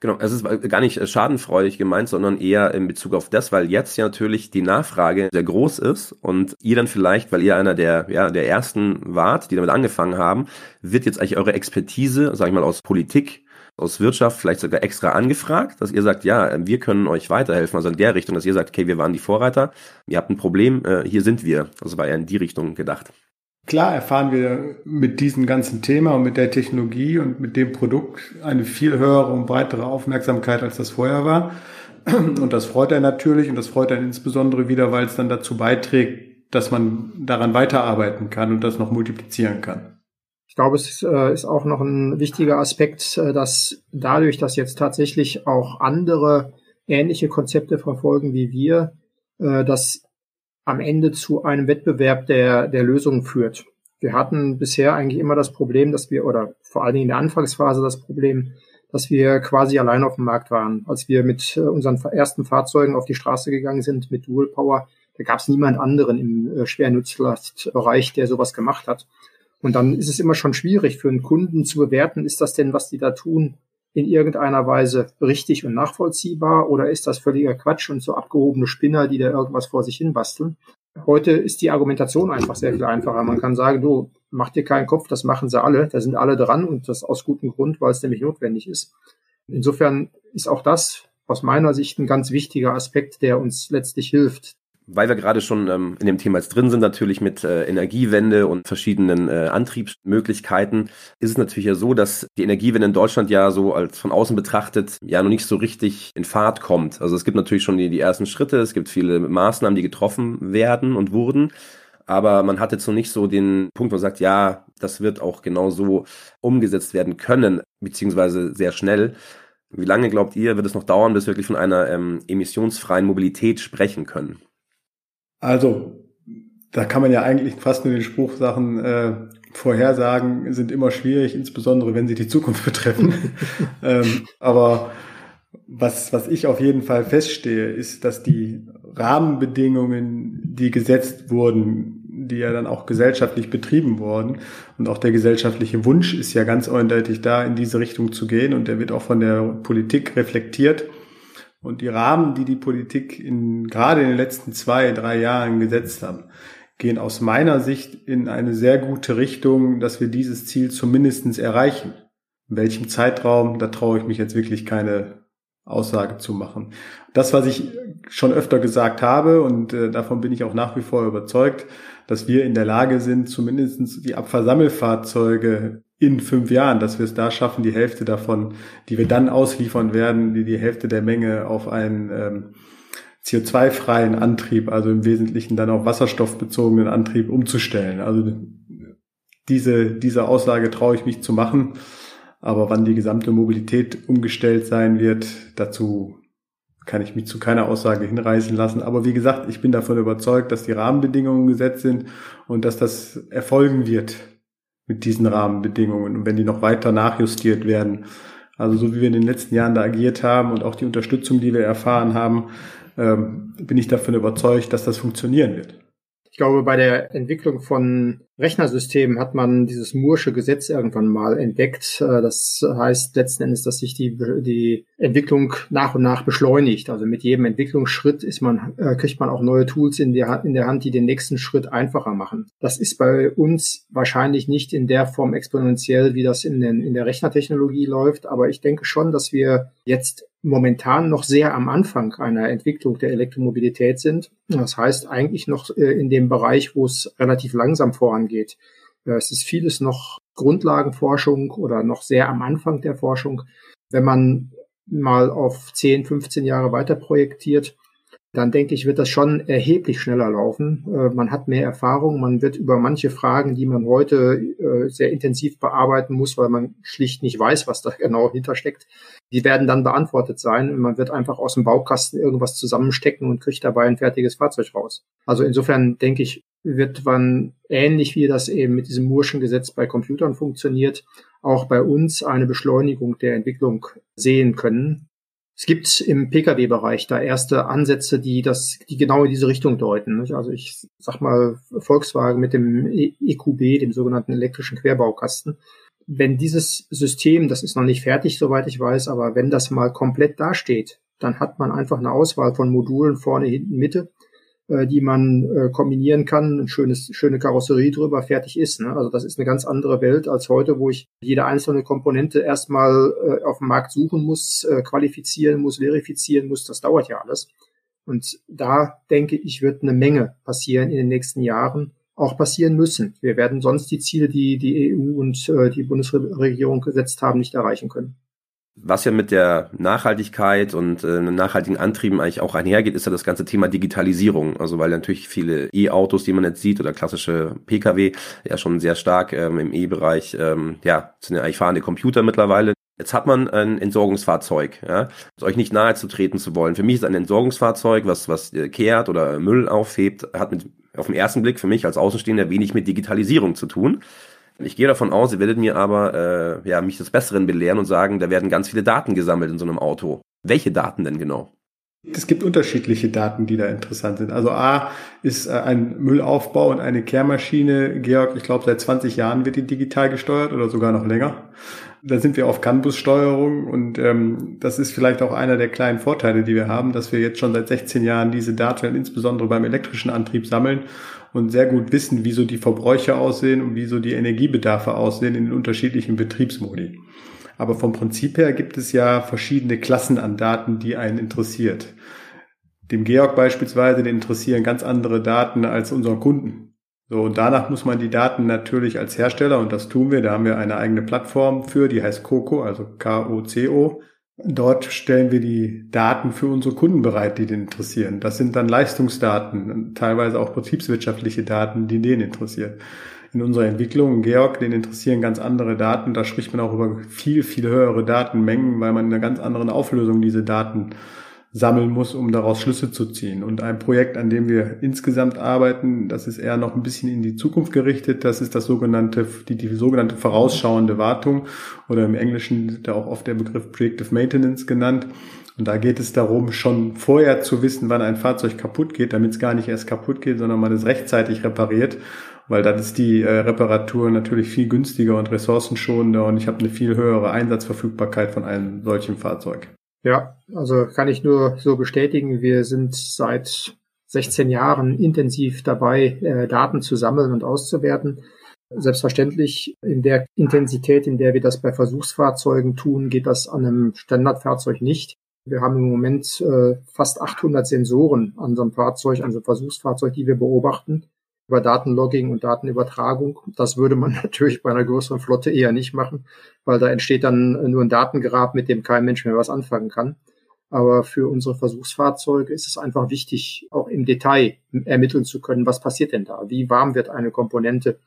Genau, es ist gar nicht schadenfreudig gemeint, sondern eher in Bezug auf das, weil jetzt ja natürlich die Nachfrage sehr groß ist und ihr dann vielleicht, weil ihr einer der, ja, der ersten wart, die damit angefangen haben, wird jetzt eigentlich eure Expertise, sag ich mal, aus Politik, aus Wirtschaft vielleicht sogar extra angefragt, dass ihr sagt, ja, wir können euch weiterhelfen, also in der Richtung, dass ihr sagt, okay, wir waren die Vorreiter, ihr habt ein Problem, äh, hier sind wir. Also war ja in die Richtung gedacht. Klar erfahren wir mit diesem ganzen Thema und mit der Technologie und mit dem Produkt eine viel höhere und breitere Aufmerksamkeit, als das vorher war. Und das freut er natürlich und das freut er insbesondere wieder, weil es dann dazu beiträgt, dass man daran weiterarbeiten kann und das noch multiplizieren kann. Ich glaube, es äh, ist auch noch ein wichtiger Aspekt, äh, dass dadurch, dass jetzt tatsächlich auch andere ähnliche Konzepte verfolgen wie wir, äh, das am Ende zu einem Wettbewerb der, der Lösungen führt. Wir hatten bisher eigentlich immer das Problem, dass wir, oder vor allen Dingen in der Anfangsphase das Problem, dass wir quasi allein auf dem Markt waren. Als wir mit unseren ersten Fahrzeugen auf die Straße gegangen sind mit Dual Power, da gab es niemand anderen im Schwernutzlastbereich, der sowas gemacht hat. Und dann ist es immer schon schwierig für einen Kunden zu bewerten, ist das denn, was die da tun, in irgendeiner Weise richtig und nachvollziehbar oder ist das völliger Quatsch und so abgehobene Spinner, die da irgendwas vor sich hin basteln? Heute ist die Argumentation einfach sehr viel einfacher. Man kann sagen, du, mach dir keinen Kopf, das machen sie alle, da sind alle dran und das aus gutem Grund, weil es nämlich notwendig ist. Insofern ist auch das aus meiner Sicht ein ganz wichtiger Aspekt, der uns letztlich hilft, weil wir gerade schon ähm, in dem Thema jetzt drin sind, natürlich mit äh, Energiewende und verschiedenen äh, Antriebsmöglichkeiten, ist es natürlich ja so, dass die Energiewende in Deutschland ja so als von außen betrachtet ja noch nicht so richtig in Fahrt kommt. Also es gibt natürlich schon die, die ersten Schritte, es gibt viele Maßnahmen, die getroffen werden und wurden. Aber man hat jetzt noch nicht so den Punkt, wo man sagt, ja, das wird auch genau so umgesetzt werden können, beziehungsweise sehr schnell. Wie lange glaubt ihr, wird es noch dauern, bis wir wirklich von einer ähm, emissionsfreien Mobilität sprechen können? Also, da kann man ja eigentlich fast nur den Spruch Sachen äh, Vorhersagen sind immer schwierig, insbesondere wenn sie die Zukunft [LAUGHS] betreffen. ähm, aber was, was ich auf jeden Fall feststehe, ist, dass die Rahmenbedingungen, die gesetzt wurden, die ja dann auch gesellschaftlich betrieben wurden. Und auch der gesellschaftliche Wunsch ist ja ganz eindeutig da, in diese Richtung zu gehen. Und der wird auch von der Politik reflektiert. Und die Rahmen, die die Politik in, gerade in den letzten zwei, drei Jahren gesetzt haben, gehen aus meiner Sicht in eine sehr gute Richtung, dass wir dieses Ziel zumindestens erreichen. In welchem Zeitraum, da traue ich mich jetzt wirklich keine Aussage zu machen. Das, was ich schon öfter gesagt habe, und äh, davon bin ich auch nach wie vor überzeugt, dass wir in der Lage sind, zumindest die Abfallsammelfahrzeuge in fünf Jahren, dass wir es da schaffen, die Hälfte davon, die wir dann ausliefern werden, die die Hälfte der Menge auf einen ähm, CO2-freien Antrieb, also im Wesentlichen dann auf wasserstoffbezogenen Antrieb umzustellen. Also diese, diese Aussage traue ich mich zu machen. Aber wann die gesamte Mobilität umgestellt sein wird, dazu kann ich mich zu keiner Aussage hinreißen lassen. Aber wie gesagt, ich bin davon überzeugt, dass die Rahmenbedingungen gesetzt sind und dass das erfolgen wird mit diesen Rahmenbedingungen. Und wenn die noch weiter nachjustiert werden, also so wie wir in den letzten Jahren da agiert haben und auch die Unterstützung, die wir erfahren haben, ähm, bin ich davon überzeugt, dass das funktionieren wird. Ich glaube, bei der Entwicklung von Rechnersystemen hat man dieses Moore'sche Gesetz irgendwann mal entdeckt. Äh, das heißt letzten Endes, dass sich die, die Entwicklung nach und nach beschleunigt. Also mit jedem Entwicklungsschritt ist man, äh, kriegt man auch neue Tools in der, in der Hand, die den nächsten Schritt einfacher machen. Das ist bei uns wahrscheinlich nicht in der Form exponentiell, wie das in, den, in der Rechnertechnologie läuft. Aber ich denke schon, dass wir jetzt momentan noch sehr am Anfang einer Entwicklung der Elektromobilität sind. Das heißt eigentlich noch äh, in dem Bereich, wo es relativ langsam vorangeht. Es ist vieles noch Grundlagenforschung oder noch sehr am Anfang der Forschung. Wenn man mal auf 10, 15 Jahre weiter projektiert, dann denke ich, wird das schon erheblich schneller laufen. Äh, man hat mehr Erfahrung, man wird über manche Fragen, die man heute äh, sehr intensiv bearbeiten muss, weil man schlicht nicht weiß, was da [LAUGHS] genau hintersteckt, die werden dann beantwortet sein man wird einfach aus dem Baukasten irgendwas zusammenstecken und kriegt dabei ein fertiges Fahrzeug raus. Also insofern denke ich, wird man ähnlich wie das eben mit diesem Murschen Gesetz bei Computern funktioniert, auch bei uns eine Beschleunigung der Entwicklung sehen können. Es gibt im Pkw-Bereich da erste Ansätze, die das, die genau in diese Richtung deuten. Also ich sag mal Volkswagen mit dem EQB, e dem sogenannten elektrischen Querbaukasten. Wenn dieses System, das ist noch nicht fertig, soweit ich weiß, aber wenn das mal komplett dasteht, dann hat man einfach eine Auswahl von Modulen vorne, hinten, Mitte äh, die man äh, kombinieren kann, ein schönes, schöne Karosserie drüber, fertig ist. Ne? Also das ist eine ganz andere Welt als heute, wo ich jede einzelne Komponente erstmal äh, auf dem Markt suchen muss, qualifizieren muss, verifizieren muss. Das dauert ja alles. Und da denke ich, wird eine Menge passieren in den nächsten Jahren, auch passieren müssen. Wir werden sonst die Ziele, die die EU und die Bundesregierung gesetzt haben, nicht erreichen können. Was ja mit der Nachhaltigkeit und äh, nachhaltigen Antrieben eigentlich auch einhergeht, ist ja das ganze Thema Digitalisierung. Also weil natürlich viele E-Autos, die man jetzt sieht, oder klassische Pkw, ja schon sehr stark ähm, im E-Bereich, ähm, ja, sind ja eigentlich fahrende Computer mittlerweile. Jetzt hat man ein Entsorgungsfahrzeug, ja, also euch nicht nahe zu treten zu wollen. Für mich ist ein Entsorgungsfahrzeug, was, was äh, kehrt oder Müll aufhebt, hat mit, auf den ersten Blick für mich als Außenstehender wenig mit Digitalisierung zu tun. Ich gehe davon aus, ihr werdet mir aber äh, ja, mich des Besseren belehren und sagen, da werden ganz viele Daten gesammelt in so einem Auto. Welche Daten denn genau? Es gibt unterschiedliche Daten, die da interessant sind. Also A ist äh, ein Müllaufbau und eine Kehrmaschine. Georg, ich glaube, seit 20 Jahren wird die digital gesteuert oder sogar noch länger. Da sind wir auf CAN-Bus-Steuerung und ähm, das ist vielleicht auch einer der kleinen Vorteile, die wir haben, dass wir jetzt schon seit 16 Jahren diese Daten insbesondere beim elektrischen Antrieb sammeln und sehr gut wissen, wie so die Verbräuche aussehen und wie so die Energiebedarfe aussehen in den unterschiedlichen Betriebsmodi. Aber vom Prinzip her gibt es ja verschiedene Klassen an Daten, die einen interessiert. Dem Georg beispielsweise, den interessieren ganz andere Daten als unseren Kunden. So, und danach muss man die Daten natürlich als Hersteller, und das tun wir, da haben wir eine eigene Plattform für, die heißt COCO, also K-O-C-O. Dort stellen wir die Daten für unsere Kunden bereit, die den interessieren. Das sind dann Leistungsdaten, teilweise auch betriebswirtschaftliche Daten, die den interessieren in unserer Entwicklung. Georg, den interessieren ganz andere Daten. Da spricht man auch über viel, viel höhere Datenmengen, weil man in einer ganz anderen Auflösung diese Daten sammeln muss, um daraus Schlüsse zu ziehen. Und ein Projekt, an dem wir insgesamt arbeiten, das ist eher noch ein bisschen in die Zukunft gerichtet. Das ist das sogenannte, die, die sogenannte vorausschauende Wartung oder im Englischen wird auch oft der Begriff Predictive Maintenance genannt. Und da geht es darum, schon vorher zu wissen, wann ein Fahrzeug kaputt geht, damit es gar nicht erst kaputt geht, sondern man es rechtzeitig repariert weil dann ist die äh, Reparatur natürlich viel günstiger und ressourcenschonender und ich habe eine viel höhere Einsatzverfügbarkeit von einem solchen Fahrzeug. Ja, also kann ich nur so bestätigen. Wir sind seit 16 Jahren intensiv dabei, äh, Daten zu sammeln und auszuwerten. Selbstverständlich in der Intensität, in der wir das bei Versuchsfahrzeugen tun, geht das an einem Standardfahrzeug nicht. Wir haben im Moment äh, fast 800 Sensoren an so einem Fahrzeug, an so einem Versuchsfahrzeug, die wir beobachten über Datenlogging und Datenübertragung. Das würde man [LAUGHS] natürlich bei einer größeren Flotte eher nicht machen, weil da entsteht dann nur ein Datengrab, mit dem kein Mensch mehr was anfangen kann. Aber für unsere Versuchsfahrzeuge ist es einfach wichtig, auch im Detail ermitteln zu können, was passiert denn da? Wie warm wird eine Komponente?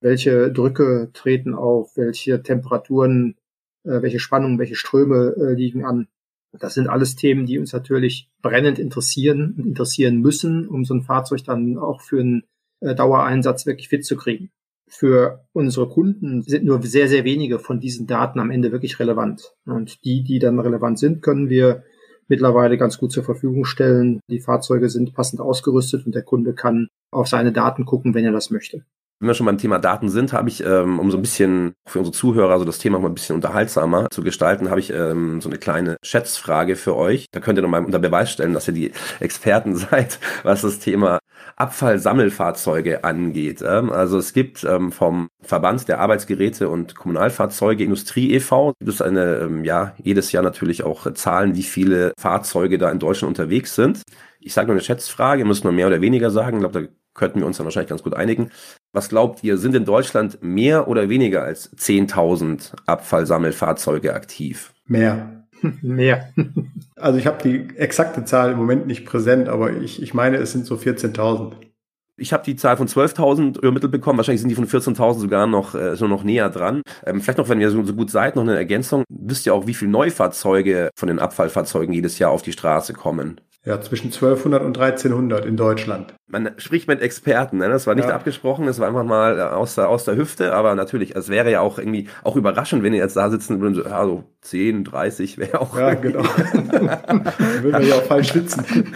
Welche Drücke treten auf? Welche Temperaturen, äh, welche Spannungen, welche Ströme äh, liegen an? Das sind alles Themen, die uns natürlich brennend interessieren interessieren müssen, um so ein Fahrzeug dann auch für einen äh, Dauereinsatz wirklich fit zu kriegen. Für unsere Kunden sind nur sehr, sehr wenige von diesen Daten am Ende wirklich relevant. Und die, die dann relevant sind, können wir mittlerweile ganz gut zur Verfügung stellen. Die Fahrzeuge sind passend ausgerüstet und der Kunde kann auf seine Daten gucken, wenn er das möchte. Wenn wir schon beim Thema Daten sind, habe ich, ähm, um so ein bisschen für unsere Zuhörer, also das Thema mal ein bisschen unterhaltsamer zu gestalten, habe ich ähm, so eine kleine Schätzfrage für euch. Da könnt ihr nochmal unter Beweis stellen, dass ihr die Experten [LAUGHS] seid, was das Thema Abfallsammelfahrzeuge angeht. Ähm, also es gibt ähm, vom Verband der Arbeitsgeräte und Kommunalfahrzeuge Industrie e.V. gibt es eine, ähm, ja, jedes Jahr natürlich auch Zahlen, wie viele Fahrzeuge da in Deutschland unterwegs sind. Ich sage nur eine Schätzfrage, müsst nur mehr oder weniger sagen. Ich glaube, da könnten wir uns dann wahrscheinlich ganz gut einigen. Was glaubt ihr, sind in Deutschland mehr oder weniger als 10.000 Abfallsammelfahrzeuge aktiv? Mehr. [LAUGHS] Mehr. also ich habe die exakte Zahl im Moment nicht präsent, aber ich, ich meine, es sind so 14.000. Ich habe die Zahl von 12.000 übermittelt bekommen. Wahrscheinlich sind die von 14.000 sogar noch, äh, so noch näher dran. Ähm, vielleicht noch, wenn ihr so, so gut seid, noch eine Ergänzung. Wisst ihr auch, wie viele Neufahrzeuge von den Abfallfahrzeugen jedes Jahr auf die Straße kommen? Ja, zwischen 1200 und 1300 in Deutschland. Man spricht mit Experten, ne? das war nicht ja. abgesprochen, das war einfach mal äh, aus der, aus der Hüfte, aber natürlich, es wäre ja auch irgendwie auch überraschend, wenn ihr jetzt da sitzen würden, so, ja, so 10, 30 wäre auch. Ja, genau. [LAUGHS] Dann würden wir ja auch falsch sitzen. [LAUGHS]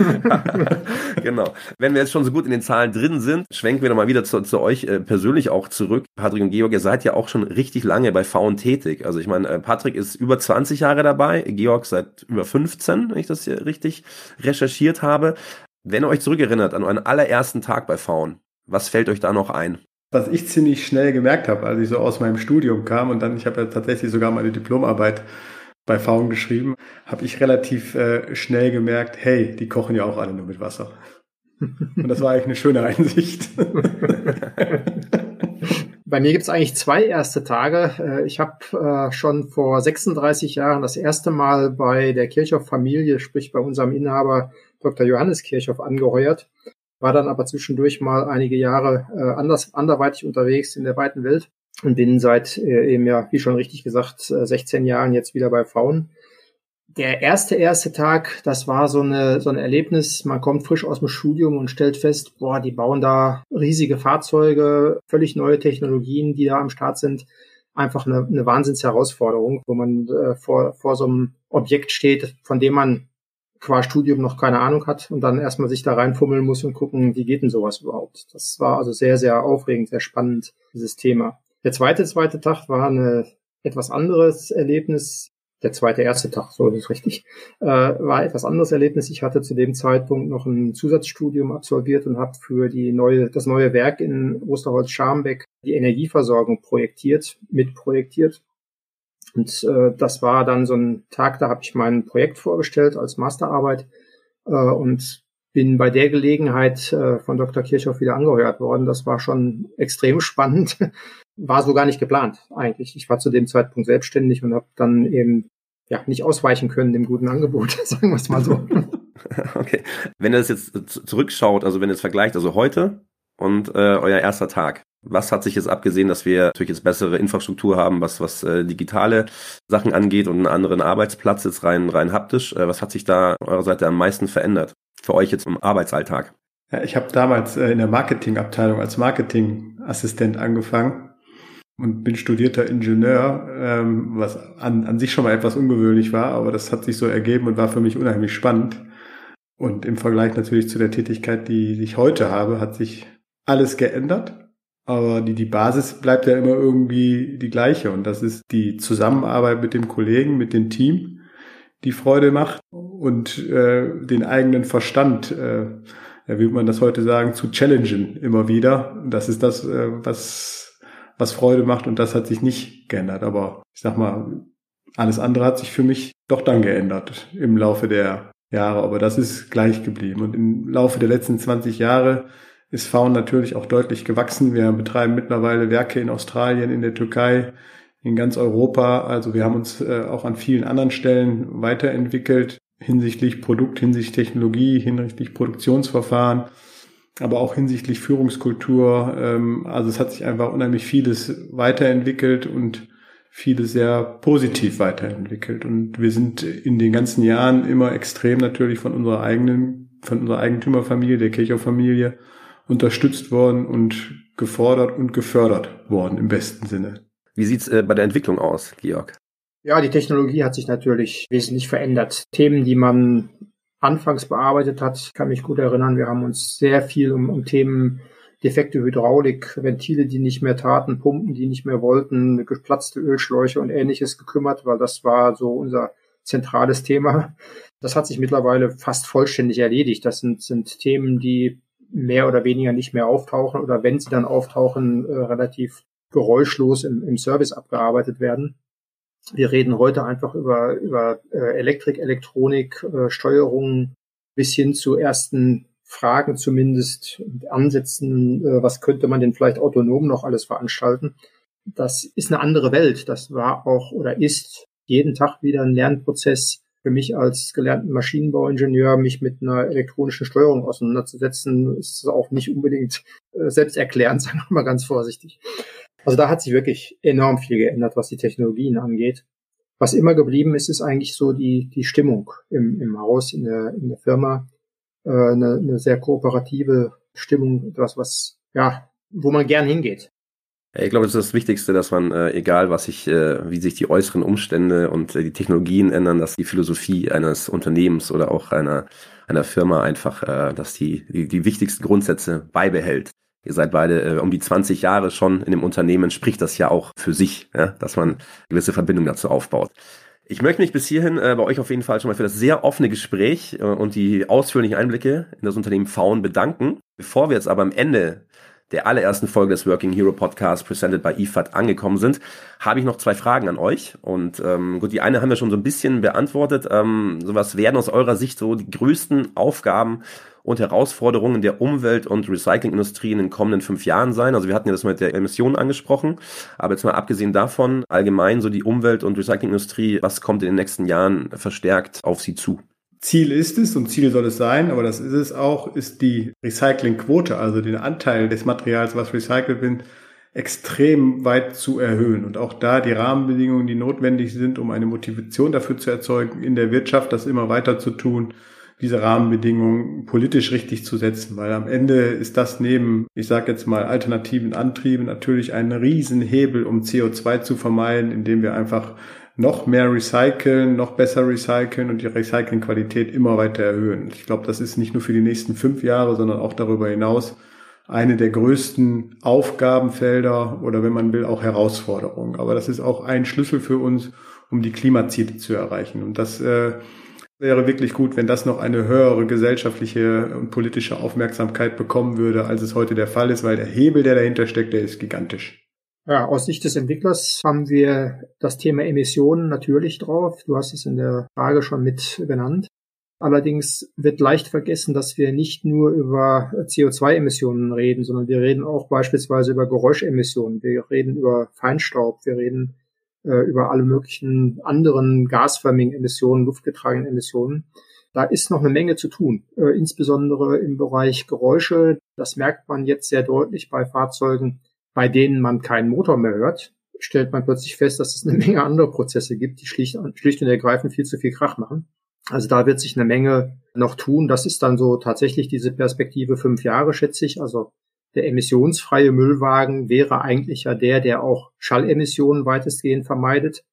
genau. Wenn wir jetzt schon so gut in den Zahlen drin sind, schwenken wir nochmal wieder zu, zu euch äh, persönlich auch zurück. Patrick und Georg, ihr seid ja auch schon richtig lange bei Faun tätig. Also ich meine, äh, Patrick ist über 20 Jahre dabei, Georg seit über 15, wenn ich das hier richtig recherchiert habe. Wenn ihr euch zurückerinnert an euren allerersten Tag bei Faun, was fällt euch da noch ein? Was ich ziemlich schnell gemerkt habe, als ich so aus meinem Studium kam und dann, ich habe ja tatsächlich sogar meine Diplomarbeit bei Faun geschrieben, habe ich relativ äh, schnell gemerkt, hey, die kochen ja auch alle nur mit Wasser. [LAUGHS] Und das war eigentlich eine schöne Einsicht. [LAUGHS] Bei mir gibt es eigentlich zwei erste Tage. Äh, ich habe äh, schon vor 36 Jahren das erste Mal bei der Kirchhoff-Familie, sprich bei unserem Inhaber Dr. Johannes Kirchhoff, angeheuert, war dann aber zwischendurch mal einige Jahre äh, anders, anderweitig unterwegs in der weiten Welt und bin seit eben ja, wie schon richtig gesagt, 16 Jahren jetzt wieder bei Frauen der erste, erste Tag, das war so, eine, so ein Erlebnis. Man kommt frisch aus dem Studium und stellt fest, boah, die bauen da riesige Fahrzeuge, völlig neue Technologien, die da am Start sind. Einfach eine, eine Wahnsinnsherausforderung, wo man äh, vor, vor so einem Objekt steht, von dem man qua Studium noch keine Ahnung hat und dann erstmal sich da reinfummeln muss und gucken, wie geht denn sowas überhaupt. Das war also sehr, sehr aufregend, sehr spannend, dieses Thema. Der zweite, zweite Tag war eine etwas anderes Erlebnis der zweite, erste Tag, so ist richtig, äh, war etwas anderes Erlebnis. Ich hatte zu dem Zeitpunkt noch ein Zusatzstudium absolviert und habe für die neue, das neue Werk in Osterholz-Scharmbeck die Energieversorgung projektiert, mitprojektiert. Und äh, das war dann so ein Tag, da habe ich mein Projekt vorgestellt als Masterarbeit. Äh, und bin bei der Gelegenheit äh, von Dr. Kirchhoff wieder angeheuert worden. Das war schon extrem spannend. War so gar nicht geplant eigentlich. Ich war zu dem Zeitpunkt selbstständig und habe dann eben ja nicht ausweichen können dem guten Angebot, [LAUGHS] sagen wir es mal so. [LAUGHS] Okay. Wenn ihr das jetzt zurückschaut, also wenn ihr es vergleicht, also heute und äh, euer erster Tag, was hat sich jetzt abgesehen, dass wir natürlich jetzt bessere Infrastruktur haben, was, was äh, digitale Sachen angeht und einen anderen Arbeitsplatz jetzt rein, rein haptisch? Äh, was hat sich da eurer Seite am meisten verändert? Für euch jetzt im Arbeitsalltag? Ja, ich habe damals äh, in der Marketingabteilung als Marketingassistent angefangen und bin studierter Ingenieur, ähm, was an, an sich schon mal etwas ungewöhnlich war, aber das hat sich so ergeben und war für mich unheimlich spannend. Und im Vergleich natürlich zu der Tätigkeit, die ich heute habe, hat sich alles geändert. Aber die, die Basis bleibt ja immer irgendwie die gleiche. Und das ist die Zusammenarbeit mit dem Kollegen, mit dem Team, die Freude macht und äh, den eigenen Verstand, äh, wie man das heute sagen, zu challengen immer wieder. Das ist das, äh, was, was Freude macht und das hat sich nicht geändert. Aber ich sag mal, alles andere hat sich für mich doch dann geändert im Laufe der Jahre. Aber das ist gleich geblieben. Und im Laufe der letzten 20 Jahre ist Faun natürlich auch deutlich gewachsen. Wir betreiben mittlerweile Werke in Australien, in der Türkei, in ganz Europa. Also wir haben uns äh, auch an vielen anderen Stellen weiterentwickelt hinsichtlich Produkt, hinsichtlich Technologie, hinsichtlich Produktionsverfahren, aber auch hinsichtlich Führungskultur. Ähm, also es hat sich einfach unheimlich vieles weiterentwickelt und vieles sehr positiv weiterentwickelt. Und wir sind in den ganzen Jahren immer extrem natürlich von unserer eigenen, von unserer Eigentümerfamilie, der Kirchhoff-Familie, unterstützt worden und gefordert und gefördert worden im besten Sinne. Wie sieht's äh, bei der Entwicklung aus, Georg? Ja, die Technologie hat sich natürlich wesentlich verändert. Themen, die man anfangs bearbeitet hat, kann mich gut erinnern. Wir haben uns sehr viel um, um Themen defekte Hydraulik, Ventile, die nicht mehr taten, Pumpen, die nicht mehr wollten, geplatzte Ölschläuche und ähnliches gekümmert, weil das war so unser zentrales Thema. Das hat sich mittlerweile fast vollständig erledigt. Das sind, sind Themen, die mehr oder weniger nicht mehr auftauchen oder wenn sie dann auftauchen, äh, relativ geräuschlos im, im Service abgearbeitet werden. Wir reden heute einfach über, über äh, Elektrik, Elektronik, äh, Steuerung bis hin zu ersten Fragen zumindest, Ansätzen, äh, was könnte man denn vielleicht autonom noch alles veranstalten. Das ist eine andere Welt. Das war auch oder ist jeden Tag wieder ein Lernprozess, für mich als gelernten Maschinenbauingenieur, mich mit einer elektronischen Steuerung auseinanderzusetzen, ist auch nicht unbedingt äh, selbsterklärend, [LAUGHS] sagen wir mal ganz vorsichtig. Also da hat sich wirklich enorm viel geändert, was die Technologien angeht. Was immer geblieben ist, ist eigentlich so die, die Stimmung im, im Haus, in der, in der Firma. Äh, eine, eine sehr kooperative Stimmung, etwas, was, ja, wo man gern hingeht. Ich glaube, das ist das Wichtigste, dass man, äh, egal was sich, äh, wie sich die äußeren Umstände und äh, die Technologien ändern, dass die Philosophie eines Unternehmens oder auch einer, einer Firma einfach, äh, dass die, die, die wichtigsten Grundsätze beibehält. Ihr seid beide äh, um die 20 Jahre schon in dem Unternehmen, spricht das ja auch für sich, ja, dass man gewisse Verbindungen dazu aufbaut. Ich möchte mich bis hierhin äh, bei euch auf jeden Fall schon mal für das sehr offene Gespräch äh, und die ausführlichen Einblicke in das Unternehmen Faun bedanken. Bevor wir jetzt aber am Ende der allerersten Folge des Working Hero Podcast presented by IFAD angekommen sind, habe ich noch zwei Fragen an euch. Und ähm, gut, die eine haben wir schon so ein bisschen beantwortet. Ähm, so was werden aus eurer Sicht so die größten Aufgaben und Herausforderungen der Umwelt- und Recyclingindustrie in den kommenden fünf Jahren sein? Also wir hatten ja das mit der Emissionen angesprochen, aber jetzt mal abgesehen davon, allgemein so die Umwelt- und Recyclingindustrie, was kommt in den nächsten Jahren verstärkt auf sie zu? Ziel ist es und Ziel soll es sein, aber das ist es auch, ist die Recyclingquote, also den Anteil des Materials, was recycelt wird, extrem weit zu erhöhen. Und auch da die Rahmenbedingungen, die notwendig sind, um eine Motivation dafür zu erzeugen, in der Wirtschaft das immer weiter zu tun, diese Rahmenbedingungen politisch richtig zu setzen, weil am Ende ist das neben, ich sage jetzt mal, alternativen Antrieben natürlich ein Riesenhebel, um CO2 zu vermeiden, indem wir einfach noch mehr recyceln, noch besser recyceln und die Recyclingqualität immer weiter erhöhen. Ich glaube, das ist nicht nur für die nächsten fünf Jahre, sondern auch darüber hinaus eine der größten Aufgabenfelder oder wenn man will auch Herausforderungen. Aber das ist auch ein Schlüssel für uns, um die Klimaziele zu erreichen. Und das äh, wäre wirklich gut, wenn das noch eine höhere gesellschaftliche und politische Aufmerksamkeit bekommen würde, als es heute der Fall ist, weil der Hebel, der dahinter steckt, der ist gigantisch. Ja, aus Sicht des Entwicklers haben wir das Thema Emissionen natürlich drauf. Du hast es in der Frage schon mit benannt. Allerdings wird leicht vergessen, dass wir nicht nur über CO2-Emissionen reden, sondern wir reden auch beispielsweise über Geräuschemissionen. Wir reden über Feinstaub. Wir reden äh, über alle möglichen anderen gasförmigen Emissionen, luftgetragenen Emissionen. Da ist noch eine Menge zu tun, äh, insbesondere im Bereich Geräusche. Das merkt man jetzt sehr deutlich bei Fahrzeugen, bei denen man keinen Motor mehr hört. Stellt man plötzlich fest, dass es eine [LAUGHS] Menge andere Prozesse gibt, die schlicht, schlicht und ergreifend viel zu viel Krach machen. Also da wird sich eine Menge noch tun. Das ist dann so tatsächlich diese Perspektive fünf Jahre, schätze ich. Also der emissionsfreie Müllwagen wäre eigentlich ja der, der auch Schallemissionen weitestgehend vermeidet.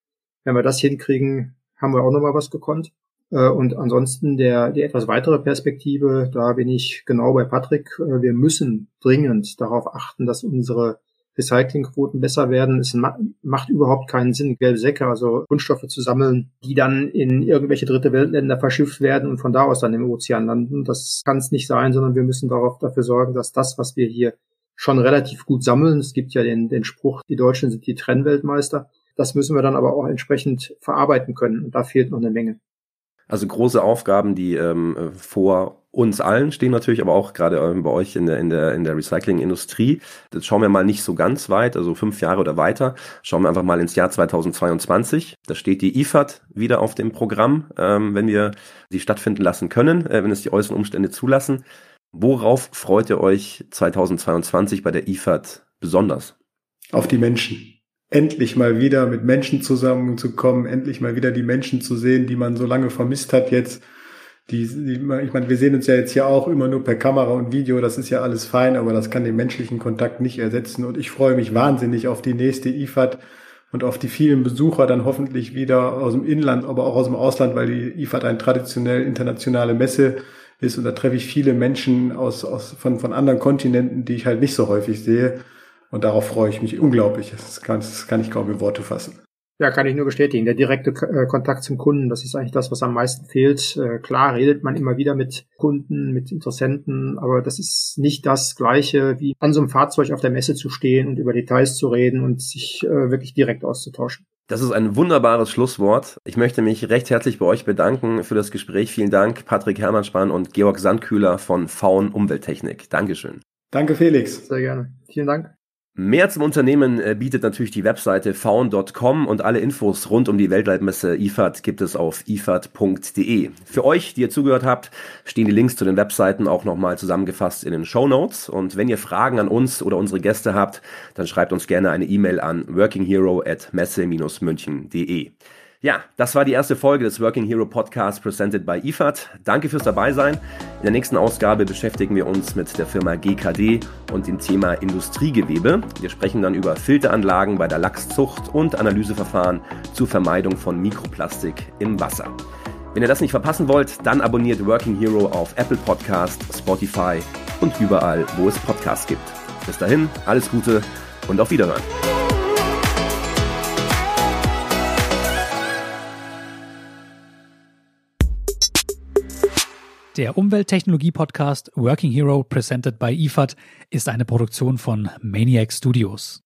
Wenn wir das hinkriegen, haben wir auch nochmal was gekonnt. Äh, und ansonsten der, die etwas weitere Perspektive, da bin ich genau bei Patrick. Äh, wir müssen dringend darauf achten, dass unsere Recyclingquoten besser werden. Es macht überhaupt keinen Sinn, gelbe Säcke, also Kunststoffe zu sammeln, die dann in irgendwelche dritte Weltländer verschifft werden und von da aus dann im Ozean landen. Das kann es nicht sein, sondern wir müssen darauf dafür sorgen, dass das, was wir hier schon relativ gut sammeln, es gibt ja den, den Spruch, die Deutschen sind die Trennweltmeister, das müssen wir dann aber auch entsprechend verarbeiten können. Und da fehlt noch eine Menge. Also große Aufgaben, die ähm, vor uns allen stehen natürlich, aber auch gerade ähm, bei euch in der, in der, in der Recyclingindustrie. Das schauen wir mal nicht so ganz weit, also fünf Jahre oder weiter. Schauen wir einfach mal ins Jahr 2022. Da steht die IFAD wieder auf dem Programm, ähm, wenn wir sie stattfinden lassen können, äh, wenn es die äußeren Umstände zulassen. Worauf freut ihr euch 2022 bei der IFAD besonders? Auf die Menschen endlich mal wieder mit Menschen zusammenzukommen, endlich mal wieder die Menschen zu sehen, die man so lange vermisst hat jetzt. Die, die, ich meine, wir sehen uns ja jetzt hier auch immer nur per Kamera und Video, das ist ja alles fein, aber das kann den menschlichen Kontakt nicht ersetzen. Und ich freue mich wahnsinnig auf die nächste IFAD und auf die vielen Besucher dann hoffentlich wieder aus dem Inland, aber auch aus dem Ausland, weil die IFAD eine traditionell internationale Messe ist und da treffe ich viele Menschen aus, aus von, von anderen Kontinenten, die ich halt nicht so häufig sehe. Und darauf freue ich mich unglaublich. Das kann, das kann ich kaum in Worte fassen. Ja, kann ich nur bestätigen. Der direkte äh, Kontakt zum Kunden, das ist eigentlich das, was am meisten fehlt. Äh, klar redet man immer wieder mit Kunden, mit Interessenten, aber das ist nicht das Gleiche, wie an so einem Fahrzeug auf der Messe zu stehen und über Details zu reden und sich äh, wirklich direkt auszutauschen. Das ist ein wunderbares Schlusswort. Ich möchte mich recht herzlich bei euch bedanken für das Gespräch. Vielen Dank, Patrick Hermannspann und Georg Sandkühler von Faun Umwelttechnik. Dankeschön. Danke, Felix. Sehr gerne. Vielen Dank. Mehr zum Unternehmen äh, bietet natürlich die Webseite faun.com und alle Infos rund um die Weltleitmesse IFAD gibt es auf ifad.de. Für euch, die ihr zugehört habt, stehen die Links zu den Webseiten auch nochmal zusammengefasst in den Show Notes. Und wenn ihr Fragen an uns oder unsere Gäste habt, dann schreibt uns gerne eine E-Mail an workinghero at messe-münchen.de. Ja, das war die erste Folge des Working Hero Podcast presented by IFAD. Danke fürs Dabeisein. In der nächsten Ausgabe beschäftigen wir uns mit der Firma GKD und dem Thema Industriegewebe. Wir sprechen dann über Filteranlagen bei der Lachszucht und Analyseverfahren zur Vermeidung von Mikroplastik im Wasser. Wenn ihr das nicht verpassen wollt, dann abonniert Working Hero auf Apple Podcast, Spotify und überall, wo es Podcasts gibt. Bis dahin, alles Gute und auf Wiederhören. Der Umwelttechnologie-Podcast Working Hero presented by IFAD ist eine Produktion von Maniac Studios.